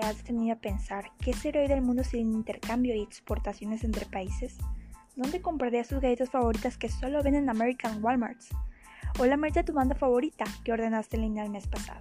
¿Te has detenido a pensar qué sería hoy del mundo sin intercambio y exportaciones entre países? ¿Dónde comprarías tus galletas favoritas que solo venden en American Walmarts? ¿O la merch de tu banda favorita que ordenaste en línea el mes pasado?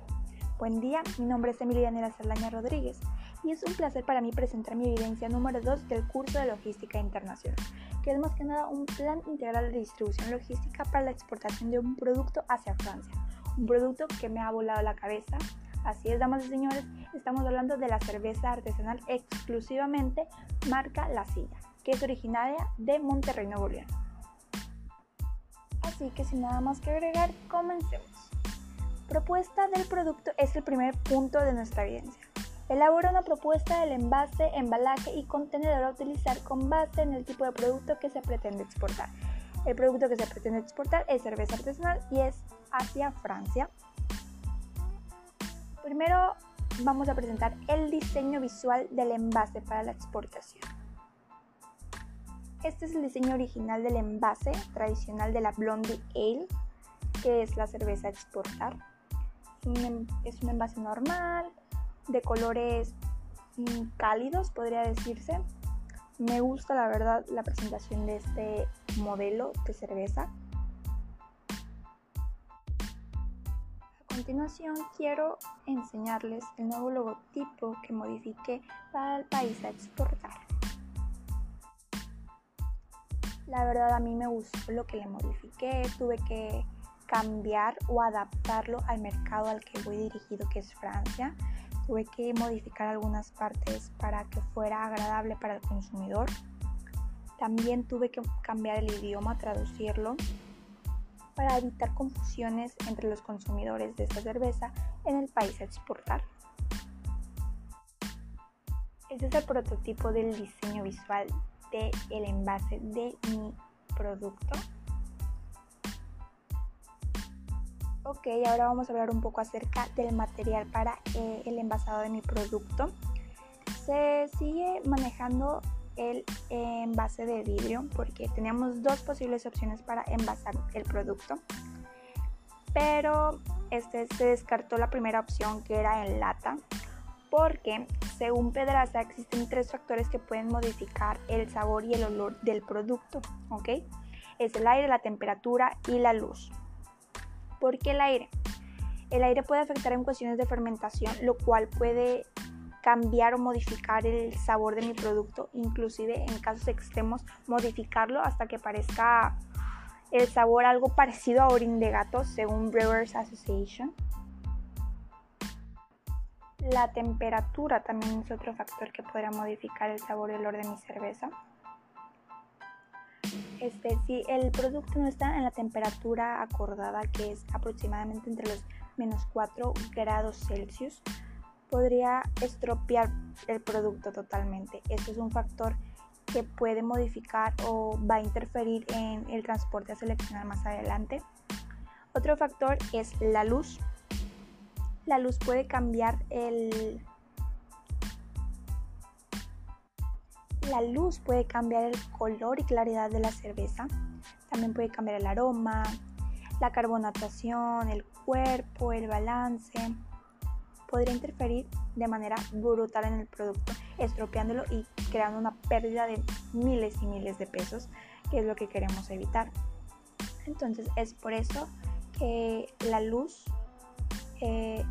Buen día, mi nombre es Emiliana Saldaña Rodríguez y es un placer para mí presentar mi evidencia número 2 del curso de Logística Internacional, que es más que nada un plan integral de distribución logística para la exportación de un producto hacia Francia. Un producto que me ha volado la cabeza. Así es, damas y señores, estamos hablando de la cerveza artesanal exclusivamente marca La Silla que es originaria de Monterrey, Nuevo León. Así que sin nada más que agregar, comencemos. Propuesta del producto es el primer punto de nuestra evidencia. Elabora una propuesta del envase, embalaje y contenedor a utilizar con base en el tipo de producto que se pretende exportar. El producto que se pretende exportar es cerveza artesanal y es hacia Francia. Primero vamos a presentar el diseño visual del envase para la exportación. Este es el diseño original del envase tradicional de la Blondie Ale, que es la cerveza a exportar. Es un envase normal, de colores mm, cálidos, podría decirse. Me gusta la verdad la presentación de este modelo de cerveza. Continuación quiero enseñarles el nuevo logotipo que modifiqué para el país a exportar. La verdad a mí me gustó lo que le modifiqué, tuve que cambiar o adaptarlo al mercado al que voy dirigido, que es Francia. Tuve que modificar algunas partes para que fuera agradable para el consumidor. También tuve que cambiar el idioma, traducirlo, para evitar confusiones entre los consumidores de esta cerveza en el país a exportar. Este es el prototipo del diseño visual el envase de mi producto. Ok, ahora vamos a hablar un poco acerca del material para eh, el envasado de mi producto. Se sigue manejando el envase de vidrio porque teníamos dos posibles opciones para envasar el producto. Pero este se descartó la primera opción que era en lata porque según Pedraza existen tres factores que pueden modificar el sabor y el olor del producto, ¿ok? Es el aire, la temperatura y la luz. ¿Por qué el aire? El aire puede afectar en cuestiones de fermentación, lo cual puede cambiar o modificar el sabor de mi producto, inclusive en casos extremos modificarlo hasta que parezca el sabor algo parecido a orín de gato, según Brewers Association. La temperatura también es otro factor que podrá modificar el sabor y olor de mi cerveza. Este, si el producto no está en la temperatura acordada, que es aproximadamente entre los menos 4 grados Celsius, podría estropear el producto totalmente. Eso es un factor que puede modificar o va a interferir en el transporte a seleccionar más adelante. Otro factor es la luz la luz puede cambiar el... La luz puede cambiar el color y claridad de la cerveza. También puede cambiar el aroma, la carbonatación, el cuerpo, el balance. Podría interferir de manera brutal en el producto, estropeándolo y creando una pérdida de miles y miles de pesos, que es lo que queremos evitar. Entonces es por eso que la luz eh,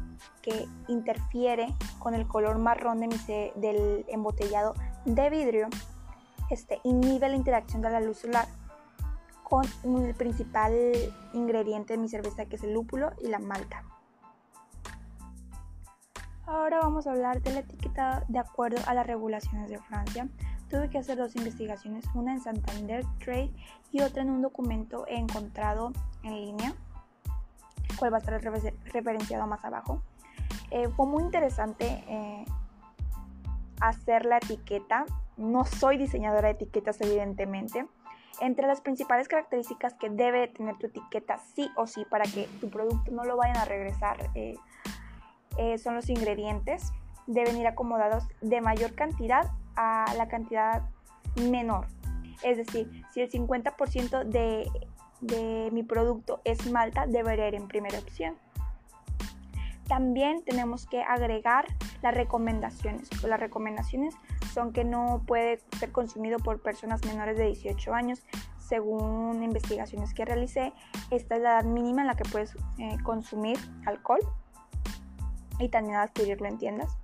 que interfiere con el color marrón de del embotellado de vidrio este, inhibe la interacción de la luz solar con el principal ingrediente de mi cerveza que es el lúpulo y la malta. Ahora vamos a hablar de la etiqueta de acuerdo a las regulaciones de Francia. Tuve que hacer dos investigaciones, una en Santander Trade y otra en un documento encontrado en línea cuál va a estar referenciado más abajo. Eh, fue muy interesante eh, hacer la etiqueta. No soy diseñadora de etiquetas, evidentemente. Entre las principales características que debe tener tu etiqueta sí o sí para que tu producto no lo vayan a regresar eh, son los ingredientes. Deben ir acomodados de mayor cantidad a la cantidad menor. Es decir, si el 50% de de mi producto es malta, debería ir en primera opción. También tenemos que agregar Las recomendaciones. Las recomendaciones son que no puede ser consumido por personas menores de 18 años. Según investigaciones que realicé, esta es la edad mínima en la que puedes eh, consumir alcohol y también adquirirlo en tiendas.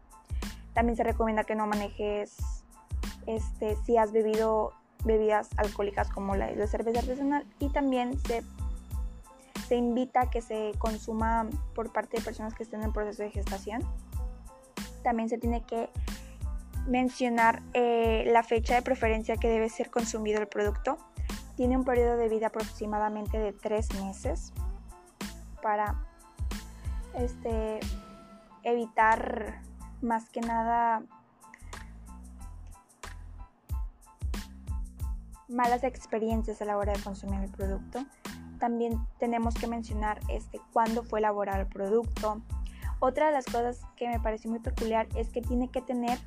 También se recomienda que no manejes este, si has bebido bebidas alcohólicas como la, la cerveza artesanal y también se se invita a que se consuma por parte de personas que estén en proceso de gestación. También se tiene que mencionar eh, la fecha de preferencia que debe ser consumido el producto. Tiene un periodo de vida aproximadamente de tres meses para este, evitar más que nada malas experiencias a la hora de consumir el producto también tenemos que mencionar este, cuándo fue elaborado el producto. Otra de las cosas que me parece muy peculiar es que tiene que tener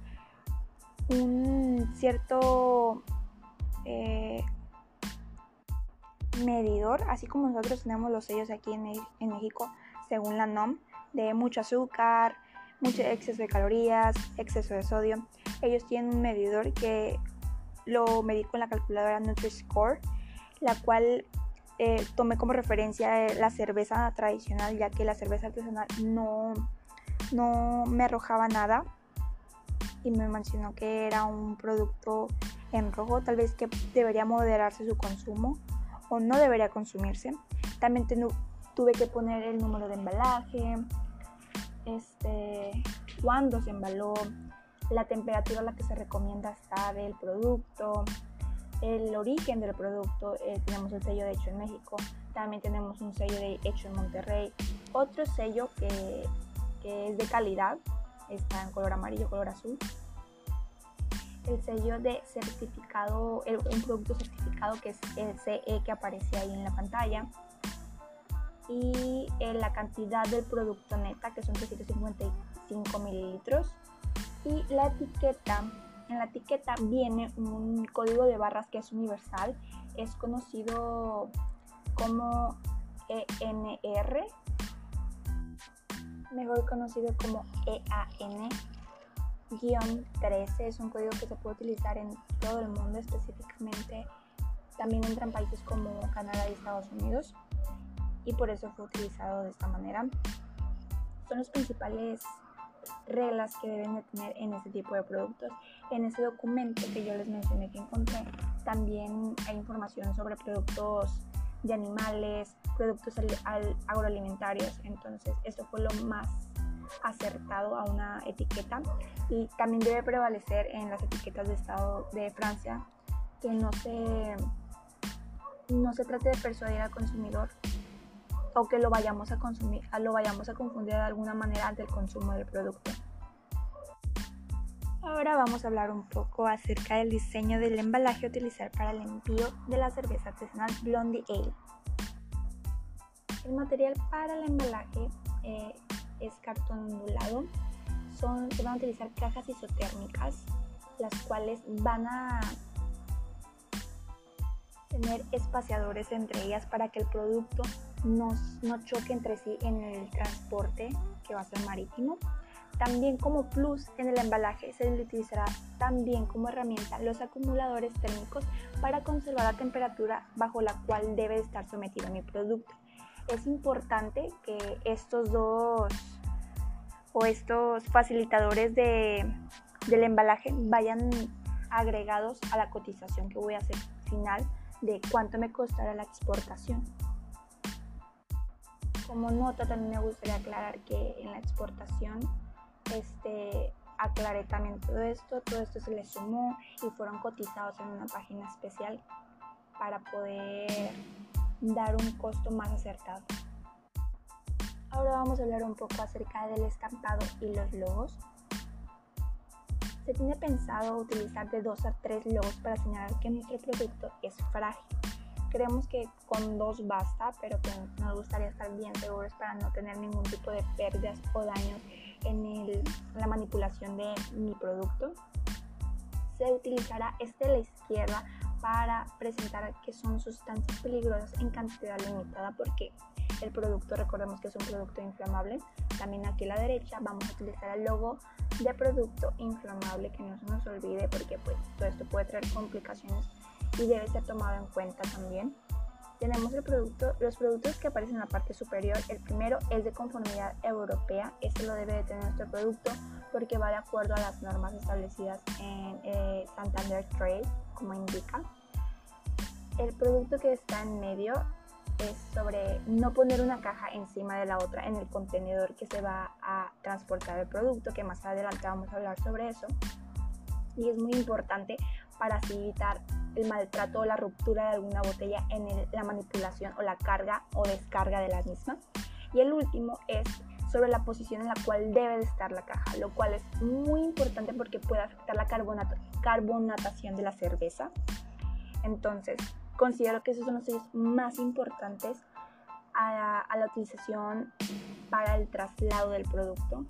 un cierto eh, medidor, así como nosotros tenemos los sellos aquí en, en México, según la NOM, de mucho azúcar, mucho exceso de calorías, exceso de sodio. Ellos tienen un medidor que lo medí con la calculadora Nutri-Score, la cual eh, tomé como referencia la cerveza tradicional, ya que la cerveza artesanal no, no me arrojaba nada y me mencionó que era un producto en rojo, tal vez que debería moderarse su consumo o no debería consumirse. También tuve que poner el número de embalaje, este, cuándo se embaló, la temperatura a la que se recomienda estar del producto, el origen del producto, eh, tenemos el sello de hecho en México, también tenemos un sello de hecho en Monterrey, otro sello que, es de calidad, está en color amarillo, color azul, el sello de certificado, un producto certificado que es el CE que aparece ahí en la pantalla y eh, la cantidad del producto neta que son 355 mililitros. Y la etiqueta en la etiqueta viene un código de barras que es universal, es conocido como ENR, mejor conocido como EAN-13, es un código que se puede utilizar en todo el mundo, específicamente también entra en países como Canadá y Estados Unidos y por eso fue utilizado de esta manera. Son los principales reglas que deben de tener en este tipo de productos. En ese documento que yo les mencioné que encontré, también hay información sobre productos de animales, productos agroalimentarios. Entonces, esto fue lo más acertado a una etiqueta y también debe prevalecer en las etiquetas de estado de Francia que no se no se trate de persuadir al consumidor o que lo vayamos a consumir, lo vayamos a confundir de alguna manera del consumo del producto. Ahora vamos a hablar un poco acerca del diseño del embalaje a utilizar para el envío de la cerveza artesanal Blondie Ale. El material para el embalaje eh, es cartón ondulado. Son, se van a utilizar cajas isotérmicas, las cuales van a tener espaciadores entre ellas para que el producto no, no choque entre sí en el transporte que va a ser marítimo. También como plus en el embalaje se utilizará también como herramienta los acumuladores térmicos para conservar la temperatura bajo la cual debe estar sometido mi producto. Es importante que estos dos o estos facilitadores de, del embalaje vayan agregados a la cotización que voy a hacer final de cuánto me costará la exportación. Como nota también me gustaría aclarar que en la exportación este, aclaré también todo esto, todo esto se le sumó y fueron cotizados en una página especial para poder dar un costo más acertado. Ahora vamos a hablar un poco acerca del estampado y los logos. Se tiene pensado utilizar de dos a tres logos para señalar que nuestro producto es frágil Creemos que con dos basta, pero que nos gustaría estar bien seguros para no tener ningún tipo de pérdidas o daños en, la manipulación de mi producto. Se utilizará este de la izquierda para presentar que son sustancias peligrosas en cantidad limitada porque el producto, recordemos que es un producto inflamable. También aquí a la derecha vamos a utilizar el logo de producto inflamable, que no se nos olvide porque pues todo esto puede traer complicaciones y debe ser tomado en cuenta también. Tenemos el producto, los productos que aparecen en la parte superior. El primero es de conformidad europea. Este lo debe de tener nuestro producto porque va de acuerdo a las normas establecidas en eh, Santander Trade, como indica. El producto que está en medio es sobre no poner una caja encima de la otra en el contenedor que se va a transportar el producto, que más adelante vamos a hablar sobre eso. Y es muy importante para así evitar el maltrato o la ruptura de alguna botella en la manipulación o la carga o descarga de las mismas. Y el último es sobre la posición en la cual debe de estar la caja, lo cual es muy importante porque puede afectar la carbonatación de la cerveza. Entonces, considero que esos son los sellos más importantes a, la utilización para el traslado del producto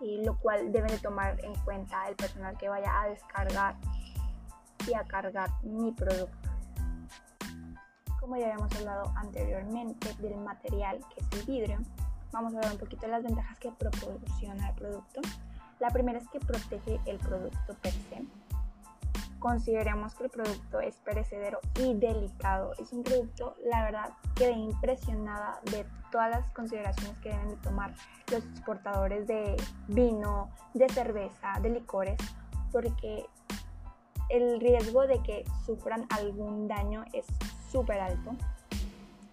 y lo cual debe de tomar en cuenta el personal que vaya a descargar y a cargar mi producto. Como ya habíamos hablado anteriormente del material que es el vidrio, vamos a hablar un poquito de las ventajas que proporciona el producto. La primera es que protege el producto per se consideremos que el producto es perecedero y delicado. Es un producto, la verdad, quedé impresionada de todas las consideraciones que deben de tomar los exportadores de vino, de cerveza, de licores, porque el riesgo de que sufran algún daño es súper alto.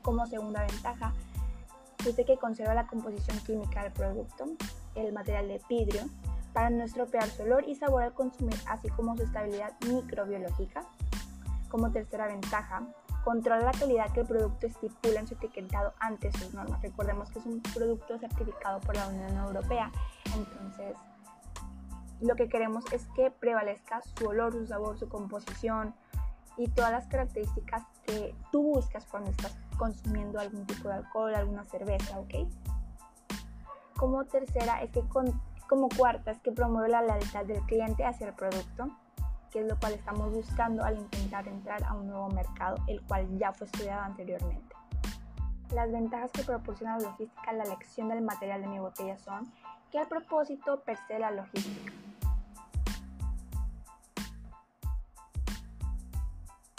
Como segunda ventaja, dice que conserva la composición química del producto, el material de vidrio, para no estropear su olor y sabor al consumir, así como su estabilidad microbiológica. Como tercera ventaja, controla la calidad que el producto estipula en su etiquetado ante sus normas. Recordemos que es un producto certificado por la Unión Europea, entonces lo que queremos es que prevalezca su olor, su sabor, su composición y todas las características que tú buscas cuando estás consumiendo algún tipo de alcohol, alguna cerveza, ¿ok? Como tercera es que con como cuarta es que promueve la lealtad del cliente hacia el producto, que es lo cual estamos buscando al intentar entrar a un nuevo mercado, el cual ya fue estudiado anteriormente. Las ventajas que proporciona la logística la elección del material de mi botella son que al propósito per se la logística.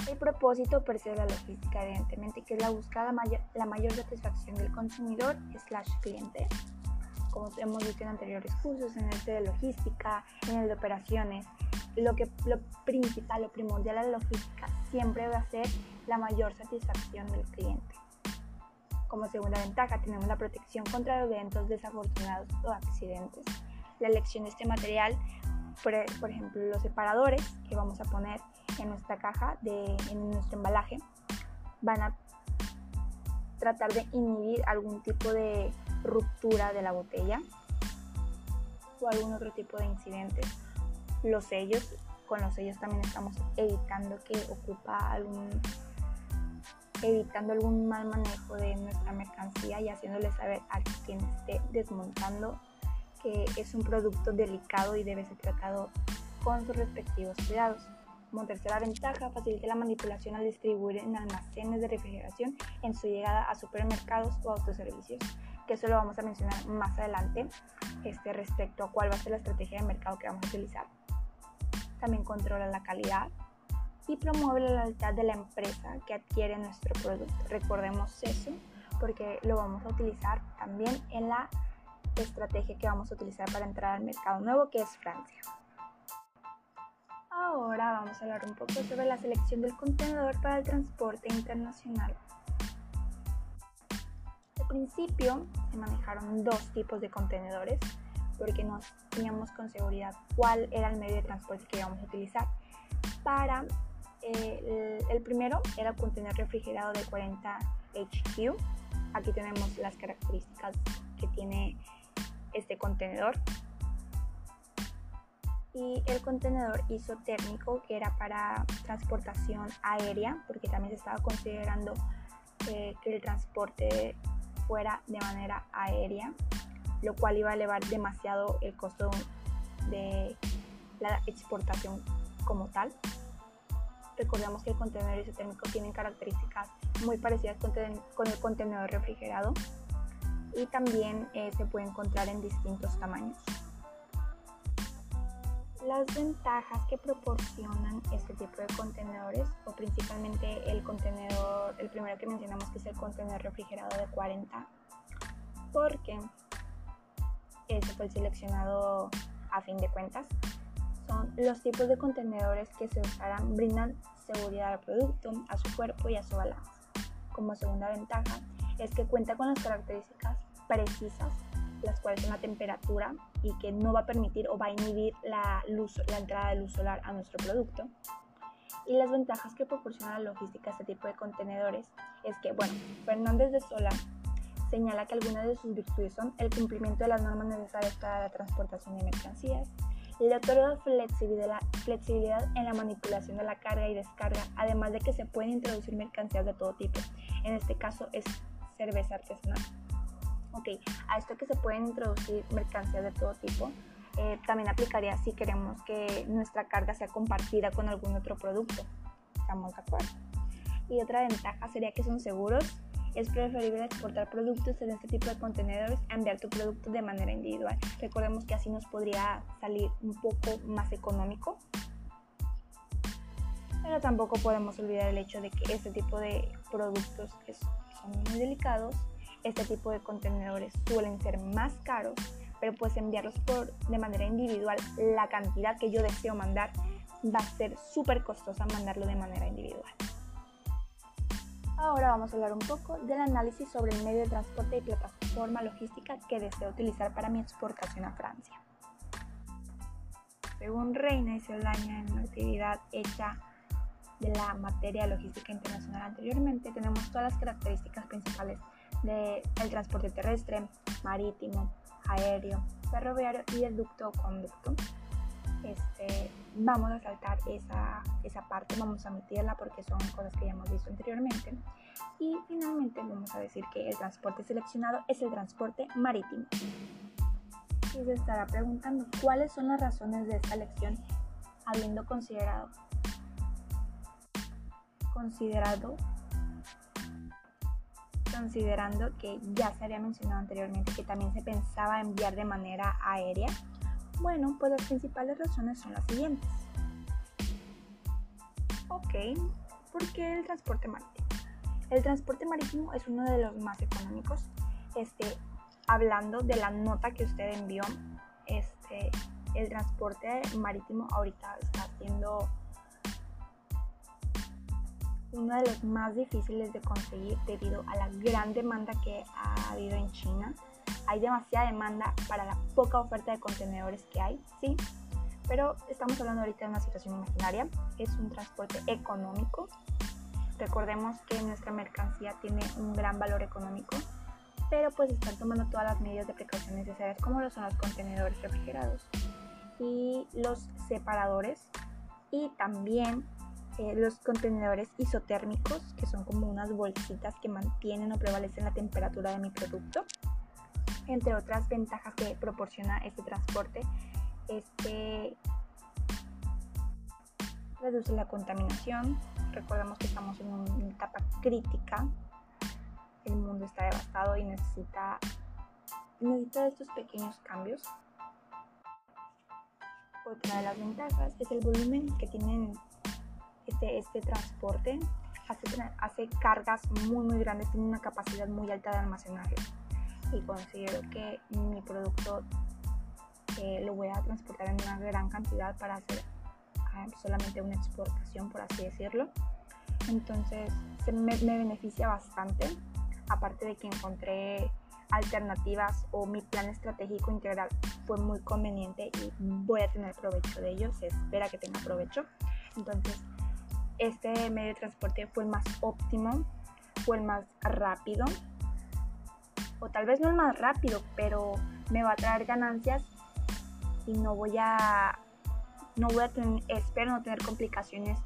El propósito per se la logística, evidentemente, que es la búsqueda mayor, la mayor satisfacción del consumidor slash cliente como hemos visto en anteriores cursos, en el de logística, en el de operaciones, lo, que, lo principal, lo primordial de la logística siempre va a ser la mayor satisfacción del cliente. Como segunda ventaja tenemos la protección contra eventos desafortunados o accidentes. La elección de este material, por, por ejemplo, los separadores que vamos a poner en nuestra caja, de, en nuestro embalaje, van a tratar de inhibir algún tipo de ruptura de la botella o algún otro tipo de incidentes. Los sellos, con los sellos también estamos evitando que ocupa algún evitando algún mal manejo de nuestra mercancía y haciéndole saber a quien esté desmontando que es un producto delicado y debe ser tratado con sus respectivos cuidados. Como tercera ventaja, facilita la manipulación al distribuir en almacenes de refrigeración en su llegada a supermercados o autoservicios que eso lo vamos a mencionar más adelante este, respecto a cuál va a ser la estrategia de mercado que vamos a utilizar. También controla la calidad y promueve la lealtad de la empresa que adquiere nuestro producto. Recordemos eso porque lo vamos a utilizar también en la estrategia que vamos a utilizar para entrar al mercado nuevo que es Francia. Ahora vamos a hablar un poco sobre la selección del contenedor para el transporte internacional principio se manejaron dos tipos de contenedores porque no teníamos con seguridad cuál era el medio de transporte que íbamos a utilizar. Para eh, el, primero era el contenedor refrigerado de 40 HQ. Aquí tenemos las características que tiene este contenedor. Y el contenedor isotérmico que era para transportación aérea, porque también se estaba considerando eh, que el transporte fuera de manera aérea, lo cual iba a elevar demasiado el costo de la exportación como tal. Recordemos que el contenedor isotérmico tiene características muy parecidas con el contenedor refrigerado y también eh, se puede encontrar en distintos tamaños. Las ventajas que proporcionan este tipo de contenedores, o principalmente el contenedor, el primero que mencionamos que es el contenedor refrigerado de 40, porque ese fue el seleccionado a fin de cuentas, son los tipos de contenedores que se usarán brindan seguridad al producto, a su cuerpo y a su balance. Como segunda ventaja es que cuenta con las características precisas las cuales son la temperatura y que no va a permitir o va a inhibir la, luz, la entrada de luz solar a nuestro producto. Y las ventajas que proporciona la logística a este tipo de contenedores es que, bueno, Fernández de Sola señala que algunas de sus virtudes son el cumplimiento de las normas necesarias para la transportación de mercancías, le otorga flexibilidad, flexibilidad en la manipulación de la carga y descarga, además de que se pueden introducir mercancías de todo tipo. En este caso es cerveza artesanal. Ok, a esto que se pueden introducir mercancías de todo tipo, eh, también aplicaría si queremos que nuestra carga sea compartida con algún otro producto. ¿Estamos de acuerdo? Y otra ventaja sería que son seguros. Es preferible exportar productos en este tipo de contenedores a enviar tu producto de manera individual. Recordemos que así nos podría salir un poco más económico. Pero tampoco podemos olvidar el hecho de que este tipo de productos son muy delicados este tipo de contenedores suelen ser más caros, pero pues enviarlos por, de manera individual, la cantidad que yo deseo mandar va a ser súper costosa mandarlo de manera individual. Ahora vamos a hablar un poco del análisis sobre el medio de transporte y plataforma logística que deseo utilizar para mi exportación a Francia. Según Reina y Soldaña en la actividad hecha de la materia logística internacional anteriormente, tenemos todas las características principales del transporte terrestre, marítimo, aéreo, ferroviario y el ducto o conducto. Este, vamos a saltar esa, esa parte, vamos a omitirla porque son cosas que ya hemos visto anteriormente. Y finalmente vamos a decir que el transporte seleccionado es el transporte marítimo. Y se estará preguntando cuáles son las razones de esta elección habiendo considerado considerado considerando que ya se había mencionado anteriormente que también se pensaba enviar de manera aérea? Bueno, pues las principales razones son las siguientes. Ok, ¿por qué el transporte marítimo? El transporte marítimo es uno de los más económicos. Este, hablando de la nota que usted envió, este, el transporte marítimo ahorita está siendo uno de los más difíciles de conseguir debido a la gran demanda que ha habido en China. Hay demasiada demanda para la poca oferta de contenedores que hay, sí, pero estamos hablando ahorita de una situación imaginaria. Es un transporte económico. Recordemos que nuestra mercancía tiene un gran valor económico, pero pues están tomando todas las medidas de precaución necesarias, como lo son los contenedores refrigerados y los separadores y también eh, los contenedores isotérmicos, que son como unas bolsitas que mantienen o prevalecen la temperatura de mi producto. Entre otras ventajas que proporciona este transporte, este reduce la contaminación. Recordemos que estamos en una etapa crítica. El mundo está devastado y necesita, necesita estos pequeños cambios. Otra de las ventajas es el volumen que tienen este, este transporte hace, hace cargas muy muy grandes, tiene una capacidad muy alta de almacenaje y considero que mi producto eh, lo voy a transportar en una gran cantidad para hacer ah, solamente una exportación, por así decirlo. Entonces se me, me, beneficia bastante, aparte de que encontré alternativas o mi plan estratégico integral fue muy conveniente y voy a tener provecho de ello, se espera que tenga provecho. Entonces este medio de transporte fue el más óptimo, fue el más rápido, o tal vez no el más rápido, pero me va a traer ganancias y no voy a, no voy a tener, espero no tener complicaciones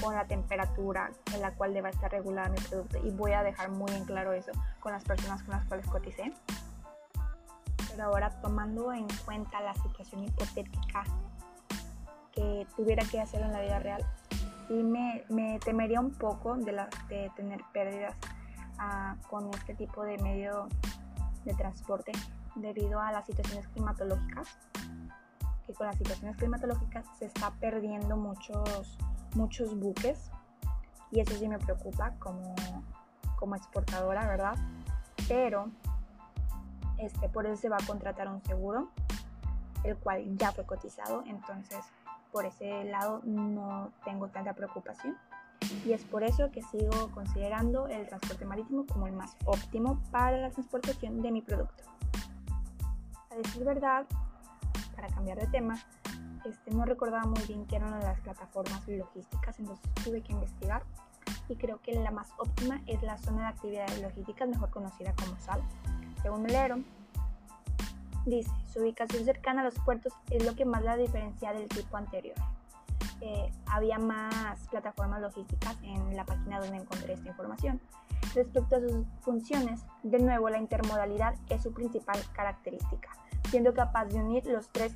con la temperatura en la cual deba estar regulada mi producto y voy a dejar muy en claro eso con las personas con las cuales coticé. Pero ahora tomando en cuenta la situación hipotética que tuviera que hacerlo en la vida real, sí me, temería un poco de, la, de tener pérdidas ah, con este tipo de medio de transporte debido a las situaciones climatológicas que con las situaciones climatológicas se está perdiendo muchos muchos buques y eso sí me preocupa como, como exportadora, ¿verdad? Pero este, por eso se va a contratar un seguro, el cual ya fue cotizado, entonces por ese lado no tengo tanta preocupación. Y es por eso que sigo considerando el transporte marítimo como el más óptimo para la transportación de mi producto. A decir verdad, para cambiar de tema, este, no recordaba muy bien qué eran las plataformas logísticas, entonces tuve que investigar y creo que la más óptima es la zona de actividades logísticas, mejor conocida como SAL. Según me leyeron, dice, su ubicación cercana a los puertos es lo que más la diferencia del tipo anterior. Había más plataformas logísticas en la página donde encontré esta información. Respecto a sus funciones, de nuevo la intermodalidad es su principal característica siendo capaz de unir los tres,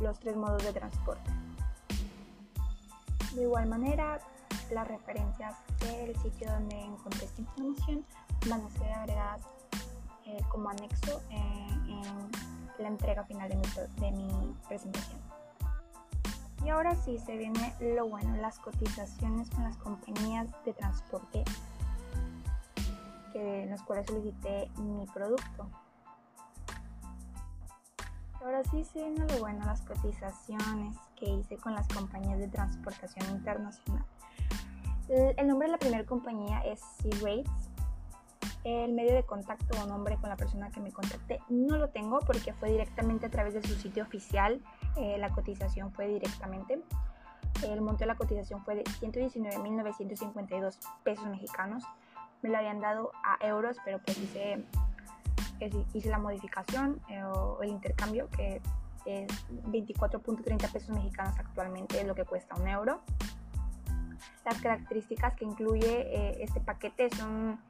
los tres modos de transporte. De igual manera, las referencias del sitio donde encontré esta información van a ser agregadas eh, como anexo eh, en la entrega final de mi, de mi presentación. Y ahora sí se viene lo bueno, las cotizaciones con las compañías de transporte que, en las cuales solicité mi producto. Ahora sí se viene lo bueno, las cotizaciones que hice con las compañías de transportación internacional. El nombre de la primera compañía es Sea Rates. El medio de contacto o nombre con la persona que me contacté no lo tengo porque fue directamente a través de su sitio oficial. Eh, la cotización fue directamente. El monto de la cotización fue de 119.952 pesos mexicanos. Me lo habían dado a euros, pero pues hice hice la modificación eh, o el intercambio, que es 24.30 pesos mexicanos actualmente, es lo que cuesta un euro. Las características que incluye eh, este paquete son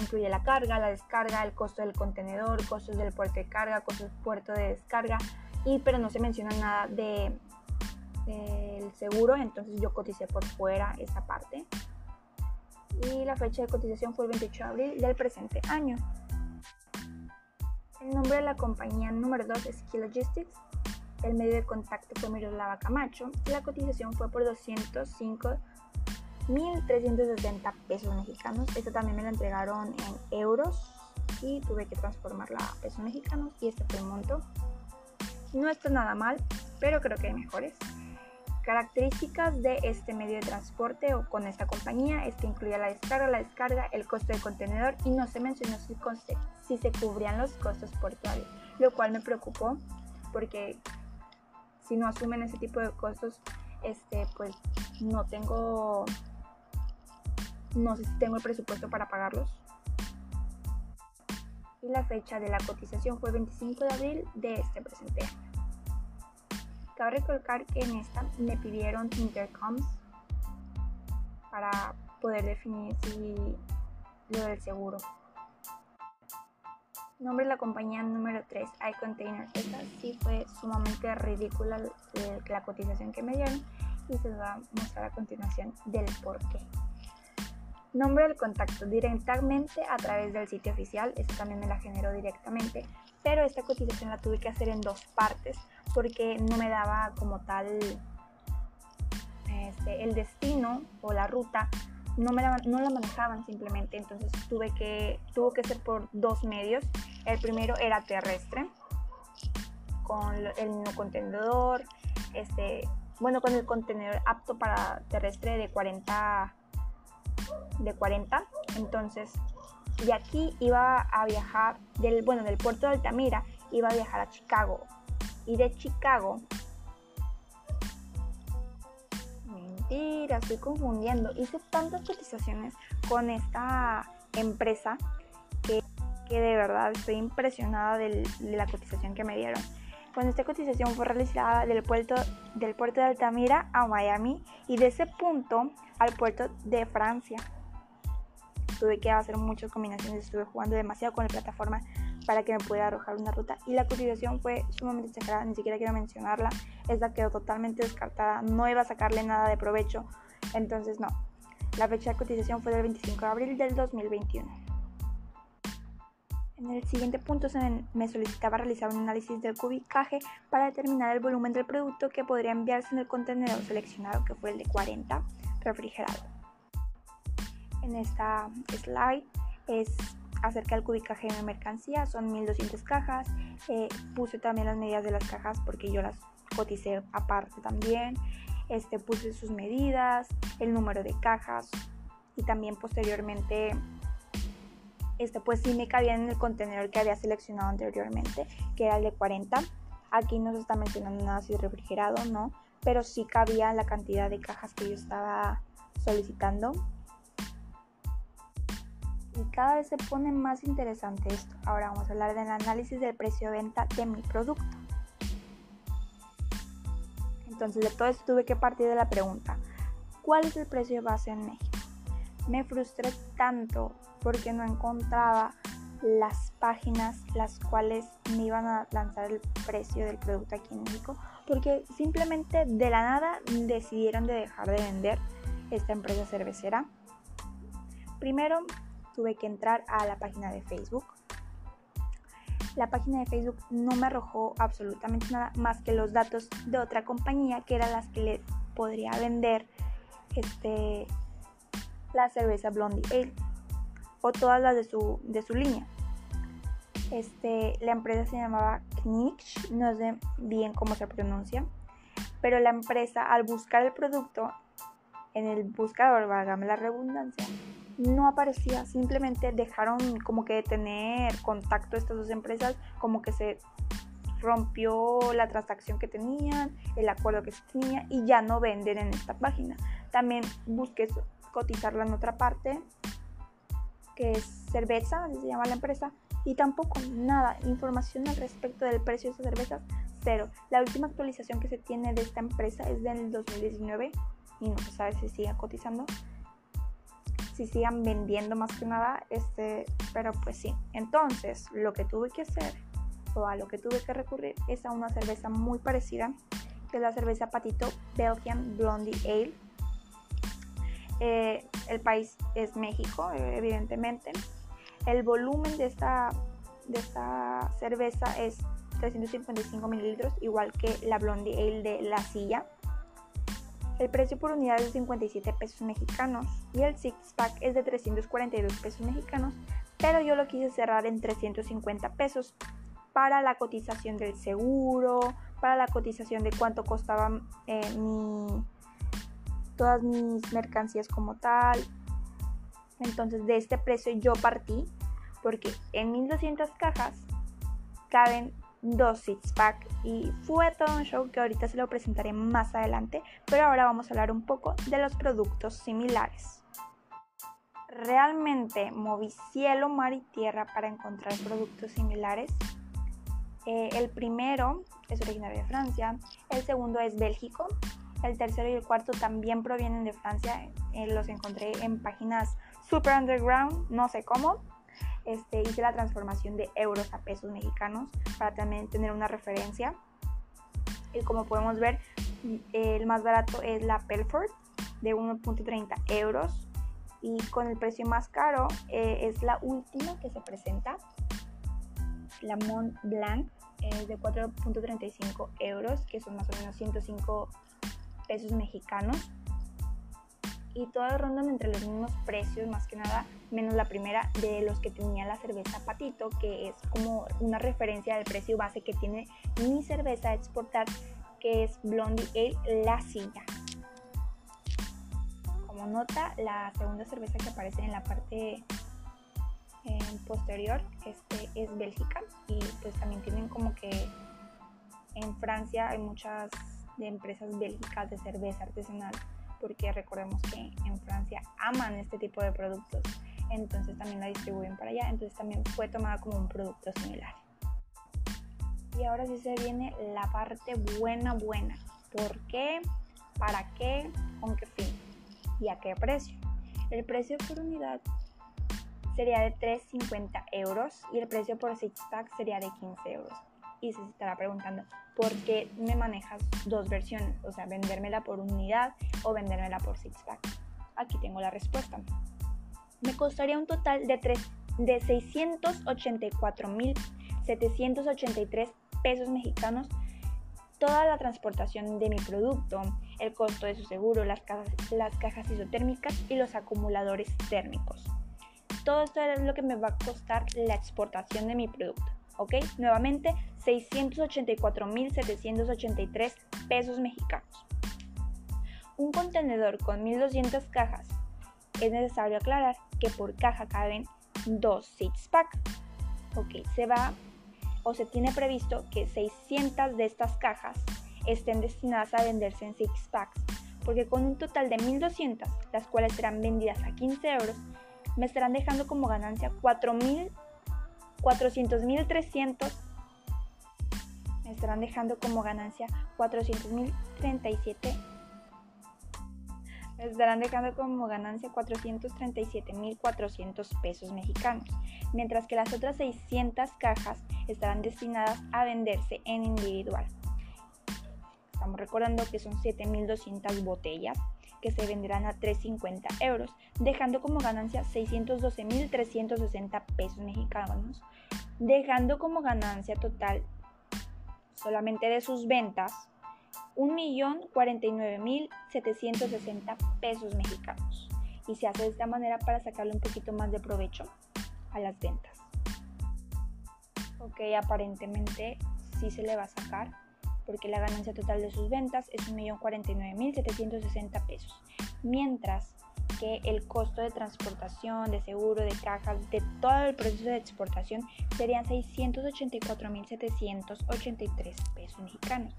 incluye la carga, la descarga, el costo del contenedor, costos del puerto de carga, costos del puerto de descarga, y pero no se menciona nada de del seguro, entonces yo coticé por fuera esa parte. Y la fecha de cotización fue el 28 de abril del presente año. El nombre de la compañía número 2 es Key Logistics. El medio de contacto fue Miroslava Camacho y la cotización fue por 205.370 pesos mexicanos. Esto también me lo entregaron en euros y tuve que transformarla a pesos mexicanos y este fue el monto. No está nada mal, pero creo que hay mejores. Características de este medio de transporte o con esta compañía es que incluía la descarga, la descarga, el costo del contenedor y no se mencionó si, si se cubrían los costos portuarios, lo cual me preocupó porque si no asumen ese tipo de costos, este, pues no tengo, no sé si tengo el presupuesto para pagarlos. Y la fecha de la cotización fue el 25 de abril de este presente. Cabe recalcar que en esta me pidieron intercoms para poder definir si lo del seguro. Nombre de la compañía número 3, iContainer. Esta sí fue sumamente ridícula la cotización que me dieron y se va a mostrar a continuación del por qué. Nombre del contacto directamente a través del sitio oficial, esto también me la generó directamente, pero esta cotización la tuve que hacer en dos partes porque no me daba como tal este, el destino o la ruta no, me la, no la manejaban simplemente, entonces tuve que, tuvo que ser por dos medios. El primero era terrestre, con el mismo contenedor, este, bueno, con el contenedor apto para terrestre de 40, de 40, entonces de aquí iba a viajar, del, bueno, del puerto de Altamira, iba a viajar a Chicago. Y de Chicago... Mentira, estoy confundiendo. Hice tantas cotizaciones con esta empresa que, de verdad estoy impresionada de la cotización que me dieron. Cuando esta cotización fue realizada del puerto, del puerto de Altamira a Miami y de ese punto al puerto de Francia tuve que hacer muchas combinaciones, estuve jugando demasiado con la plataforma para que me pudiera arrojar una ruta y la cotización fue sumamente exagerada, ni siquiera quiero mencionarla, esta quedó totalmente descartada, no iba a sacarle nada de provecho Entonces no, la fecha de cotización fue del 25 de abril del 2021. En el siguiente punto se me solicitaba realizar un análisis del cubicaje para determinar el volumen del producto que podría enviarse en el contenedor seleccionado, que fue el de 40 refrigerado. En esta slide es acerca del cubicaje de mi mercancía, son 1200 cajas. Eh, puse también las medidas de las cajas porque yo las coticé aparte también. Este, puse sus medidas, el número de cajas y también posteriormente este, pues sí me cabían en el contenedor que había seleccionado anteriormente, que era el de 40. Aquí no se está mencionando nada si refrigerado, no, pero sí cabía la cantidad de cajas que yo estaba solicitando y cada vez se pone más interesante esto. Ahora vamos a hablar del análisis del precio de venta de mi producto. Entonces de todo esto tuve que partir de la pregunta, ¿cuál es el precio base en México? Me frustré tanto porque no encontraba las páginas las cuales me iban a lanzar el precio del producto aquí en México porque simplemente de la nada decidieron de dejar de vender esta empresa cervecera. Primero tuve que entrar a la página de Facebook. La página de Facebook no me arrojó absolutamente nada más que los datos de otra compañía que eran las que le podría vender este, la cerveza Blondie Ale o todas las de su, de su línea. Este, la empresa se llamaba Knix, no sé bien cómo se pronuncia, pero la empresa al buscar el producto en el buscador, válgame la redundancia, no aparecía, simplemente dejaron como que de tener contacto estas dos empresas, como que se rompió la transacción que tenían, el acuerdo que se tenía y ya no venden en esta página. También busqué cotizarla en otra parte, que es cerveza, se llama la empresa, y tampoco nada, información al respecto del precio de esas cervezas, cero. La última actualización que se tiene de esta empresa es del 2019 y no se sabe si sigue cotizando si sigan vendiendo más que nada, este, pero pues sí. Entonces, lo que tuve que hacer o a lo que tuve que recurrir es a una cerveza muy parecida, que es la cerveza Patito Belgian Blondie Ale. Eh, el país es México, evidentemente. El volumen de esta, de esta cerveza es 355 mililitros, igual que la Blondie Ale de La Silla. El precio por unidad es de 57 pesos mexicanos y el six pack es de 342 pesos mexicanos, pero yo lo quise cerrar en 350 pesos para la cotización del seguro, para la cotización de cuánto costaban eh, todas mis mercancías como tal. Entonces de este precio yo partí porque en 1200 cajas caben dos six pack y fue todo un show que ahorita se lo presentaré más adelante, pero ahora vamos a hablar un poco de los productos similares. Realmente moví cielo, mar y tierra para encontrar productos similares. Eh, el primero es originario de Francia, el segundo es Bélgico, el tercero y el cuarto también provienen de Francia, eh, los encontré en páginas super underground, no sé cómo, este, hice la transformación de euros a pesos mexicanos para también tener una referencia. Y como podemos ver, el más barato es la Pelford de 1.30 euros. Y con el precio más caro eh, es la última que se presenta, la Mont Blanc es de 4.35 euros, que son más o menos 105 pesos mexicanos y todas rondan entre los mismos precios, más que nada, menos la primera de los que tenía la cerveza Patito, que es como una referencia del precio base que tiene mi cerveza a exportar, que es Blondie Ale La Silla. Como nota, la segunda cerveza que aparece en la parte eh, posterior este, es Bélgica y pues también tienen como que en Francia hay muchas de empresas bélgicas de cerveza artesanal porque recordemos que en Francia aman este tipo de productos, entonces también la distribuyen para allá, entonces también fue tomada como un producto similar. Y ahora sí se viene la parte buena, buena. ¿Por qué? ¿Para qué? ¿Con qué fin? ¿Y a qué precio? El precio por unidad sería de 3,50 euros y el precio por six pack sería de 15 euros. Y se estará preguntando por qué me manejas dos versiones, o sea, vendérmela por unidad o vendérmela por six pack. Aquí tengo la respuesta. Me costaría un total de, 3, de 684.783 pesos mexicanos toda la transportación de mi producto, el costo de su seguro, las las cajas isotérmicas y los acumuladores térmicos. Todo esto es lo que me va a costar la exportación de mi producto. ¿Ok? Nuevamente, 684.783 pesos mexicanos. Un contenedor con 1200 cajas. Es necesario aclarar que por caja caben dos six pack. Ok, se va o se tiene previsto que 600 de estas cajas estén destinadas a venderse en six packs, porque con un total de 1200, las cuales serán vendidas a 15 euros, me estarán dejando como ganancia 400.300 me estarán dejando como ganancia 400.037 me estarán dejando como ganancia 437.400 pesos mexicanos, mientras que las otras 600 cajas estarán destinadas a venderse en individual. Estamos recordando que son 7.200 botellas que se venderán a 350 euros, dejando como ganancia 612.360 pesos mexicanos, dejando como ganancia total solamente de sus ventas 1.049.760 pesos mexicanos. Y se hace de esta manera para sacarle un poquito más de provecho a las ventas. Ok, aparentemente sí se le va a sacar porque la ganancia total de sus ventas es 1.049.760 pesos. Mientras que el costo de transportación, de seguro, de cajas, de todo el proceso de exportación serían 684.783 pesos mexicanos.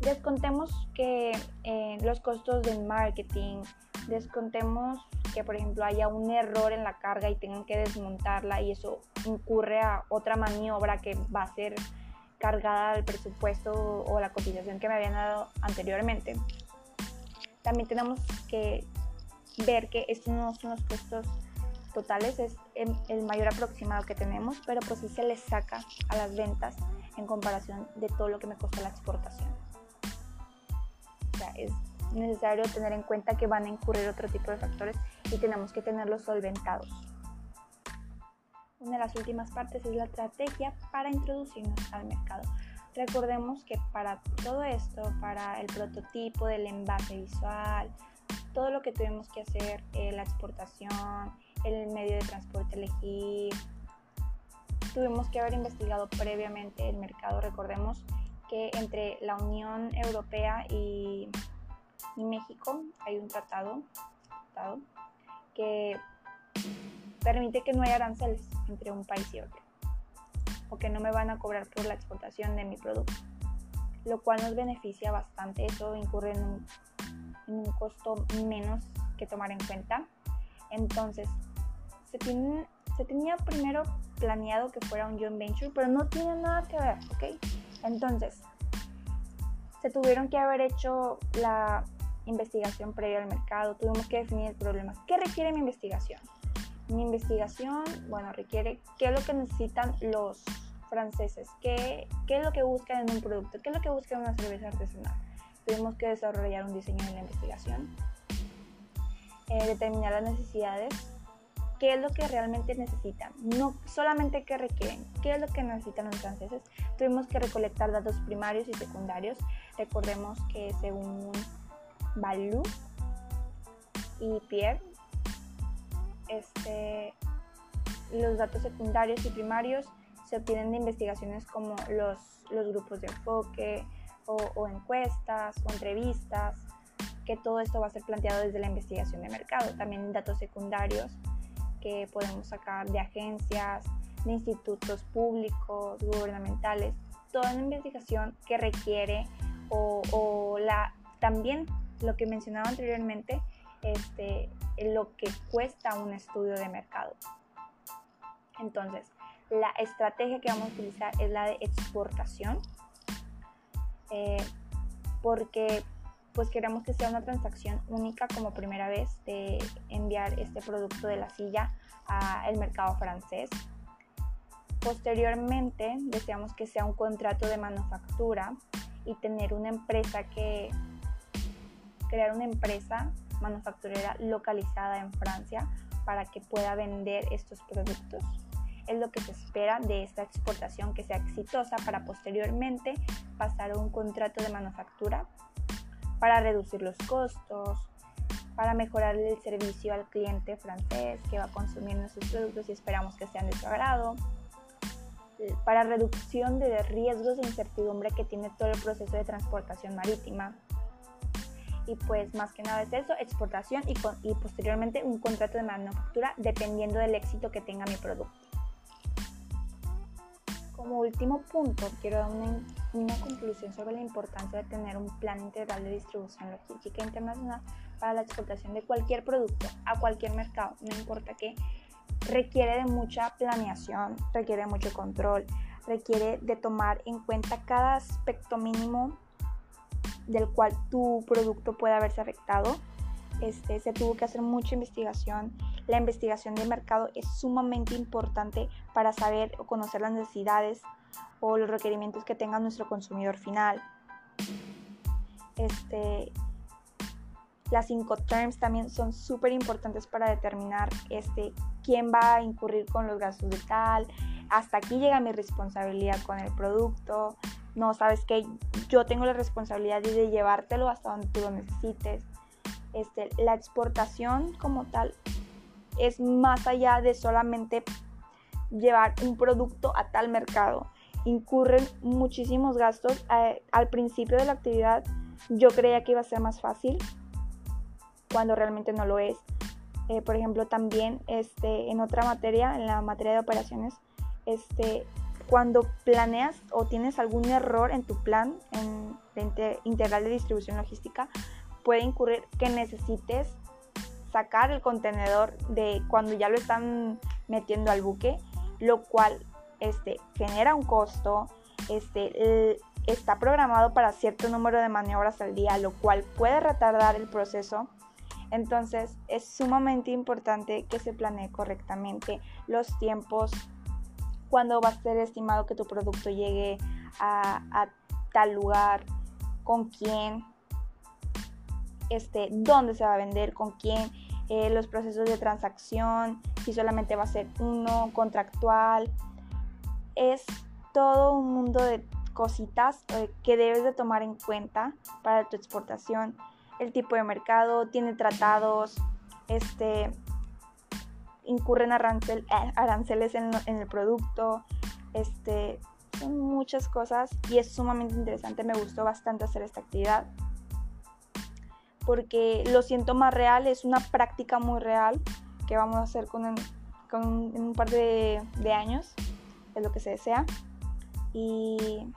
Descontemos que eh, los costos del marketing, descontemos que por ejemplo haya un error en la carga y tengan que desmontarla y eso incurre a otra maniobra que va a ser cargada al presupuesto o la cotización que me habían dado anteriormente. También tenemos que ver que estos no son los costos totales, es el mayor aproximado que tenemos, pero pues sí se les saca a las ventas en comparación de todo lo que me costó la exportación es necesario tener en cuenta que van a incurrir otro tipo de factores y tenemos que tenerlos solventados. Una de las últimas partes es la estrategia para introducirnos al mercado. Recordemos que para todo esto, para el prototipo del envase visual, todo lo que tuvimos que hacer, eh, la exportación, el medio de transporte elegir, tuvimos que haber investigado previamente el mercado. Recordemos que entre la Unión Europea y, México hay un tratado, que permite que no haya aranceles entre un país y otro, o que no me van a cobrar por la exportación de mi producto, lo cual nos beneficia bastante, eso incurre en un, en un costo menos que tomar en cuenta. Entonces, se, se tenía primero planeado que fuera un joint venture, pero no tiene nada que ver, ¿ok? Entonces, se tuvieron que haber hecho la investigación previa al mercado, tuvimos que definir el problema. ¿Qué requiere mi investigación? Mi investigación, bueno, requiere qué es lo que necesitan los franceses, qué, qué es lo que buscan en un producto, qué es lo que buscan en una cerveza artesanal. Tuvimos que desarrollar un diseño de la investigación, eh, determinar las necesidades qué es lo que realmente necesitan, no solamente qué requieren, qué es lo que necesitan los franceses. Tuvimos que recolectar datos primarios y secundarios. Recordemos que según Balou y Pierre, este, los datos secundarios y primarios se obtienen de investigaciones como los, los grupos de enfoque o, o encuestas o entrevistas, que todo esto va a ser planteado desde la investigación de mercado. También datos secundarios que podemos sacar de agencias, de institutos públicos, gubernamentales, toda una investigación que requiere o, la, también lo que mencionaba anteriormente, este, lo que cuesta un estudio de mercado. Entonces, la estrategia que vamos a utilizar es la de exportación, eh, porque pues queremos que sea una transacción única como primera vez de enviar este producto de la silla al mercado francés. Posteriormente, deseamos que sea un contrato de manufactura y tener una empresa que crear una empresa manufacturera localizada en Francia para que pueda vender estos productos. Es lo que se espera de esta exportación que sea exitosa para posteriormente pasar a un contrato de manufactura para reducir los costos, para mejorar el servicio al cliente francés que va a consumir nuestros productos y esperamos que sean de su agrado, para reducción de riesgos e incertidumbre que tiene todo el proceso de transportación marítima. Y pues más que nada es eso, exportación y, y posteriormente un contrato de manufactura dependiendo del éxito que tenga mi producto. Como último punto, quiero dar una, una conclusión sobre la importancia de tener un plan integral de distribución logística internacional para la exportación de cualquier producto a cualquier mercado, no importa qué, requiere de mucha planeación, requiere mucho control, requiere de tomar en cuenta cada aspecto mínimo del cual tu producto puede verse afectado. Este, se tuvo que hacer mucha investigación. La investigación de mercado es sumamente importante para saber o conocer las necesidades o los requerimientos que tenga nuestro consumidor final. Este, las cinco terms también son súper importantes para determinar este, quién va a incurrir con los gastos de tal. Hasta aquí llega mi responsabilidad con el producto. No, sabes que yo tengo la responsabilidad de llevártelo hasta donde tú lo necesites. Este, la exportación como tal es más allá de solamente llevar un producto a tal mercado. Incurren muchísimos gastos. Eh, al principio de la actividad yo creía que iba a ser más fácil, cuando realmente no lo es. Eh, por ejemplo, también este, en otra materia, en la materia de operaciones, este, cuando planeas o tienes algún error en tu plan en, integral de distribución logística, puede incurrir que necesites sacar el contenedor de cuando ya lo están metiendo al buque, lo cual este, genera un costo, este, está programado para cierto número de maniobras al día, lo cual puede retardar el proceso. Entonces es sumamente importante que se planee correctamente los tiempos, cuando va a ser estimado que tu producto llegue a, tal lugar, con quién, este, dónde se va a vender, con quién, eh, los procesos de transacción, si solamente va a ser uno, contractual. Es todo un mundo de cositas eh, que debes de tomar en cuenta para tu exportación el tipo de mercado, tiene tratados, este, incurren arancel, aranceles en, el producto, este, son muchas cosas y es sumamente interesante, me gustó bastante hacer esta actividad porque lo siento más real, es una práctica muy real que vamos a hacer con, con en un par de, de años, es lo que se desea. Y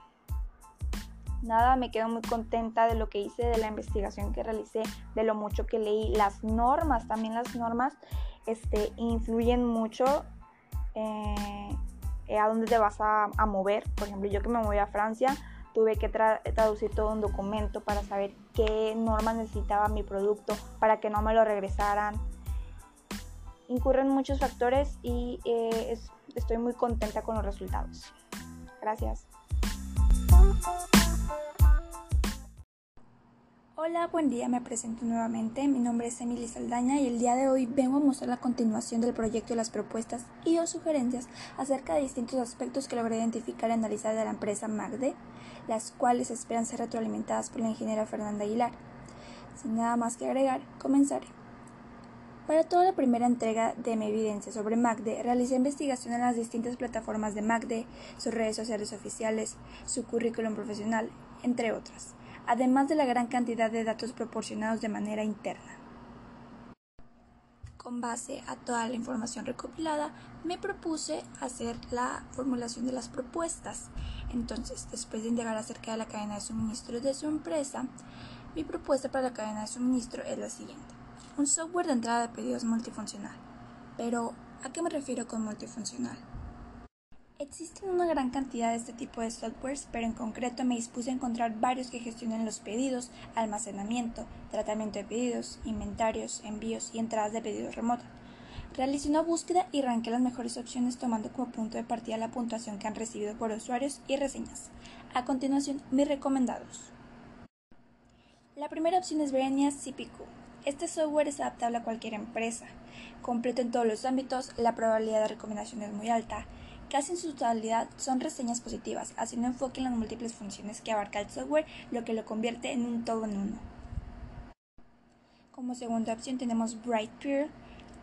nada, me quedo muy contenta de lo que hice, de la investigación que realicé, de lo mucho que leí. Las normas, también las normas este, influyen mucho eh, a dónde te vas a, mover. Por ejemplo, yo que me voy a Francia, tuve que traducir todo un documento para saber qué normas necesitaba mi producto para que no me lo regresaran. Incurren muchos factores y eh, estoy muy contenta con los resultados. Gracias. Hola, buen día, me presento nuevamente. Mi nombre es Emily Saldaña y el día de hoy vengo a mostrar la continuación del proyecto y las propuestas y o sugerencias acerca de distintos aspectos que logré identificar y analizar de la empresa MACDE, las cuales esperan ser retroalimentadas por la ingeniera Fernanda Aguilar. Sin nada más que agregar, comenzaré. Para toda la primera entrega de mi evidencia sobre MACDE, realicé investigación en las distintas plataformas de MACDE, sus redes sociales oficiales, su currículum profesional, entre otras además de la gran cantidad de datos proporcionados de manera interna. Con base a toda la información recopilada, me propuse hacer la formulación de las propuestas. Entonces, después de indagar acerca de la cadena de suministro de su empresa, mi propuesta para la cadena de suministro es la siguiente. Un software de entrada de pedidos multifuncional. Pero, ¿a qué me refiero con multifuncional? Existen una gran cantidad de este tipo de softwares, pero en concreto me dispuse a encontrar varios que gestionen los pedidos, almacenamiento, tratamiento de pedidos, inventarios, envíos y entradas de pedidos remotos. Realicé una búsqueda y ranqué las mejores opciones tomando como punto de partida la puntuación que han recibido por usuarios y reseñas. A continuación, mis recomendados. La primera opción es Verenia CPQ. Este software es adaptable a cualquier empresa. Completo en todos los ámbitos, la probabilidad de recomendación es muy alta. Casi en su totalidad son reseñas positivas, haciendo enfoque en las múltiples funciones que abarca el software, lo que lo convierte en un todo en uno. Como segunda opción tenemos Brightpeer,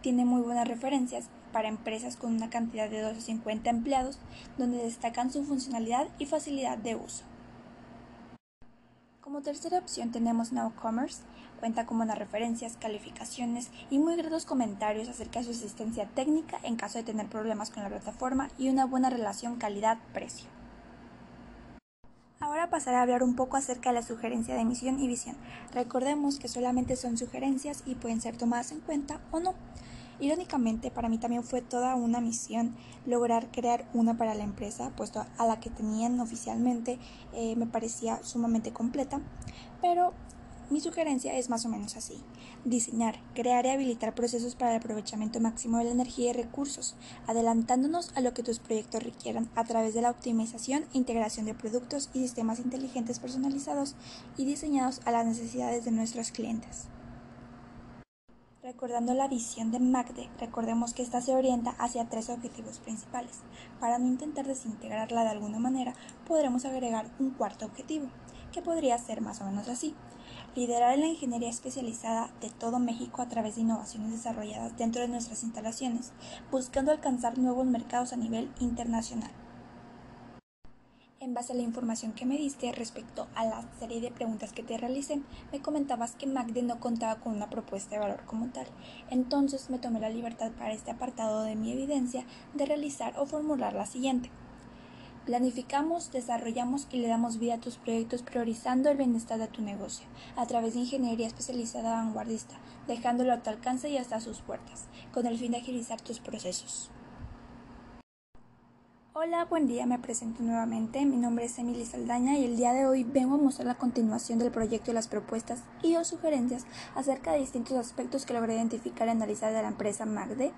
tiene muy buenas referencias para empresas con una cantidad de 250 empleados, donde destacan su funcionalidad y facilidad de uso. Como tercera opción tenemos NowCommerce, cuenta con buenas referencias, calificaciones y muy gratos comentarios acerca de su asistencia técnica en caso de tener problemas con la plataforma y una buena relación calidad-precio. Ahora pasaré a hablar un poco acerca de la sugerencia de misión y visión. Recordemos que solamente son sugerencias y pueden ser tomadas en cuenta o no. Irónicamente, para mí también fue toda una misión lograr crear una para la empresa, puesto a la que tenían oficialmente eh, me parecía sumamente completa, pero mi sugerencia es más o menos así. Diseñar, crear y habilitar procesos para el aprovechamiento máximo de la energía y recursos, adelantándonos a lo que tus proyectos requieran a través de la optimización e integración de productos y sistemas inteligentes personalizados y diseñados a las necesidades de nuestros clientes. Recordando la visión de MACDE, recordemos que esta se orienta hacia tres objetivos principales. Para no intentar desintegrarla de alguna manera, podremos agregar un cuarto objetivo, que podría ser más o menos así. Liderar la ingeniería especializada de todo México a través de innovaciones desarrolladas dentro de nuestras instalaciones, buscando alcanzar nuevos mercados a nivel internacional. En base a la información que me diste respecto a la serie de preguntas que te realicé, me comentabas que MACD no contaba con una propuesta de valor como tal. Entonces me tomé la libertad para este apartado de mi evidencia de realizar o formular la siguiente. Planificamos, desarrollamos y le damos vida a tus proyectos priorizando el bienestar de tu negocio a través de ingeniería especializada vanguardista, dejándolo a tu alcance y hasta sus puertas, con el fin de agilizar tus procesos. Hola, buen día, me presento nuevamente. Mi nombre es Emily Saldaña y el día de hoy vengo a mostrar la continuación del proyecto y las propuestas y o sugerencias acerca de distintos aspectos que logré identificar y analizar de la empresa MAGDE,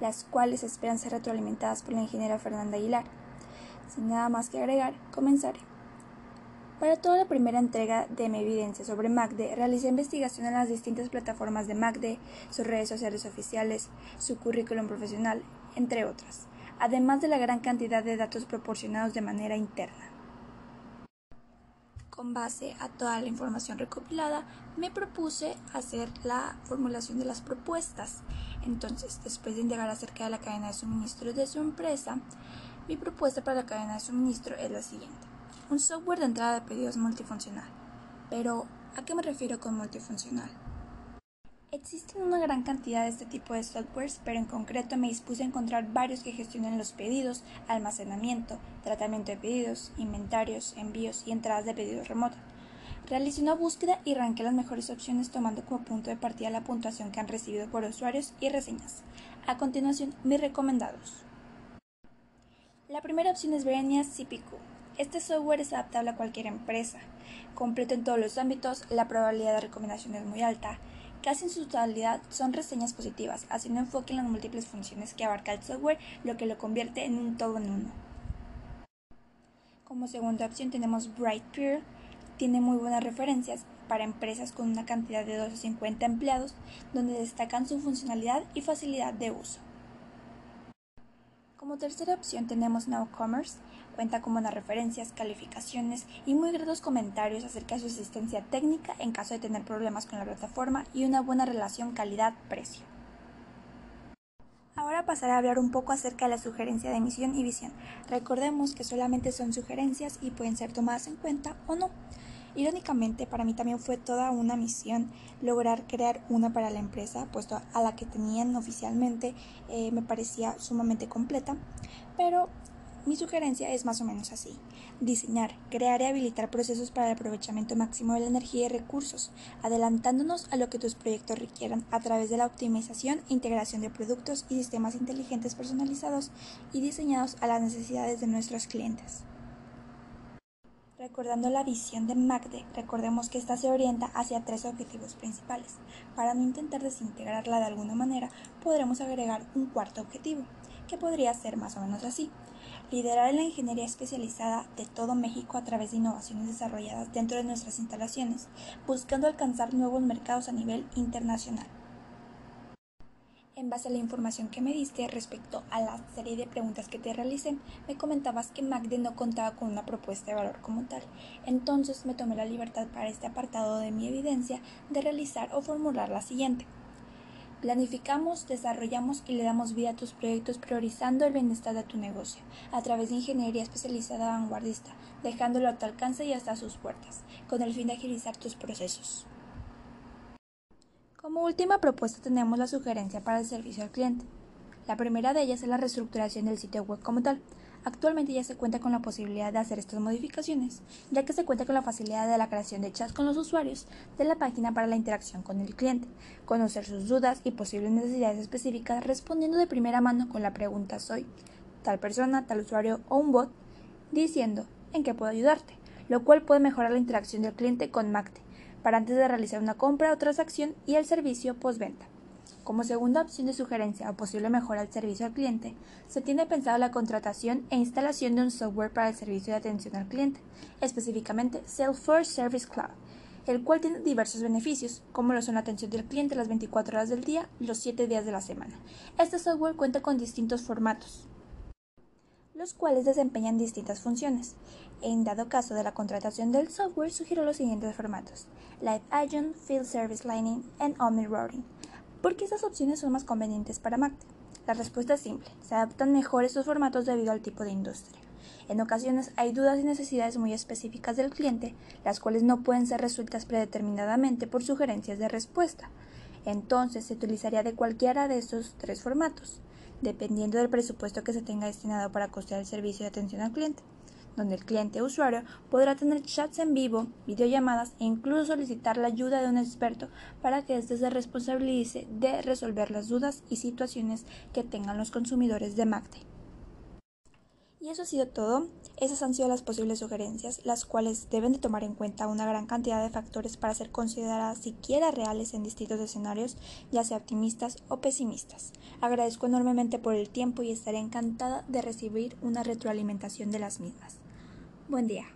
las cuales esperan ser retroalimentadas por la ingeniera Fernanda Aguilar. Sin nada más que agregar, comenzaré. Para toda la primera entrega de mi evidencia sobre MACDE, realicé investigación en las distintas plataformas de MACDE, sus redes sociales oficiales, su currículum profesional, entre otras además de la gran cantidad de datos proporcionados de manera interna. Con base a toda la información recopilada, me propuse hacer la formulación de las propuestas. Entonces, después de indagar acerca de la cadena de suministro de su empresa, mi propuesta para la cadena de suministro es la siguiente. Un software de entrada de pedidos multifuncional. Pero, ¿a qué me refiero con multifuncional? Existen una gran cantidad de este tipo de softwares, pero en concreto me dispuse a encontrar varios que gestionen los pedidos, almacenamiento, tratamiento de pedidos, inventarios, envíos y entradas de pedidos remotos. Realicé una búsqueda y ranqué las mejores opciones tomando como punto de partida la puntuación que han recibido por usuarios y reseñas. A continuación, mis recomendados. La primera opción es Verenia CPQ. Este software es adaptable a cualquier empresa. Completo en todos los ámbitos, la probabilidad de recomendación es muy alta Casi en su totalidad son reseñas positivas, haciendo enfoque en las múltiples funciones que abarca el software, lo que lo convierte en un todo en uno. Como segunda opción tenemos Brightpeer, tiene muy buenas referencias para empresas con una cantidad de 250 empleados, donde destacan su funcionalidad y facilidad de uso. Como tercera opción tenemos NowCommerce, cuenta con buenas referencias, calificaciones y muy gratos comentarios acerca de su asistencia técnica en caso de tener problemas con la plataforma y una buena relación calidad-precio. Ahora pasaré a hablar un poco acerca de la sugerencia de misión y visión. Recordemos que solamente son sugerencias y pueden ser tomadas en cuenta o no. Irónicamente, para mí también fue toda una misión lograr crear una para la empresa, puesto a la que tenían oficialmente eh, me parecía sumamente completa, pero mi sugerencia es más o menos así. Diseñar, crear y habilitar procesos para el aprovechamiento máximo de la energía y recursos, adelantándonos a lo que tus proyectos requieran a través de la optimización e integración de productos y sistemas inteligentes personalizados y diseñados a las necesidades de nuestros clientes. Recordando la visión de MACDE, recordemos que esta se orienta hacia tres objetivos principales. Para no intentar desintegrarla de alguna manera, podremos agregar un cuarto objetivo, que podría ser más o menos así. Liderar la ingeniería especializada de todo México a través de innovaciones desarrolladas dentro de nuestras instalaciones, buscando alcanzar nuevos mercados a nivel internacional. En base a la información que me diste respecto a la serie de preguntas que te realicé, me comentabas que MACDE no contaba con una propuesta de valor como tal. Entonces me tomé la libertad para este apartado de mi evidencia de realizar o formular la siguiente. Planificamos, desarrollamos y le damos vida a tus proyectos priorizando el bienestar de tu negocio a través de ingeniería especializada vanguardista, dejándolo a tu alcance y hasta sus puertas, con el fin de agilizar tus procesos. Como última propuesta tenemos la sugerencia para el servicio al cliente. La primera de ellas es la reestructuración del sitio web como tal. Actualmente ya se cuenta con la posibilidad de hacer estas modificaciones, ya que se cuenta con la facilidad de la creación de chats con los usuarios de la página para la interacción con el cliente, conocer sus dudas y posibles necesidades específicas respondiendo de primera mano con la pregunta soy tal persona, tal usuario o un bot, diciendo en qué puedo ayudarte, lo cual puede mejorar la interacción del cliente con Macte para antes de realizar una compra o transacción y el servicio postventa. Como segunda opción de sugerencia o posible mejora al servicio al cliente, se tiene pensado la contratación e instalación de un software para el servicio de atención al cliente, específicamente Salesforce Service Cloud, el cual tiene diversos beneficios, como lo son la atención del cliente las 24 horas del día, los 7 días de la semana. Este software cuenta con distintos formatos, los cuales desempeñan distintas funciones. En dado caso de la contratación del software, sugiero los siguientes formatos: Live Agent, Field Service Lining y Omni Routing. ¿Por qué estas opciones son más convenientes para Mac? La respuesta es simple: se adaptan mejor estos formatos debido al tipo de industria. En ocasiones hay dudas y necesidades muy específicas del cliente, las cuales no pueden ser resueltas predeterminadamente por sugerencias de respuesta. Entonces se utilizaría de cualquiera de estos tres formatos dependiendo del presupuesto que se tenga destinado para costear el servicio de atención al cliente, donde el cliente usuario podrá tener chats en vivo, videollamadas e incluso solicitar la ayuda de un experto para que éste se responsabilice de resolver las dudas y situaciones que tengan los consumidores de MACTE. Y eso ha sido todo. Esas han sido las posibles sugerencias, las cuales deben de tomar en cuenta una gran cantidad de factores para ser consideradas siquiera reales en distintos escenarios, ya sea optimistas o pesimistas. Agradezco enormemente por el tiempo y estaré encantada de recibir una retroalimentación de las mismas. Buen día.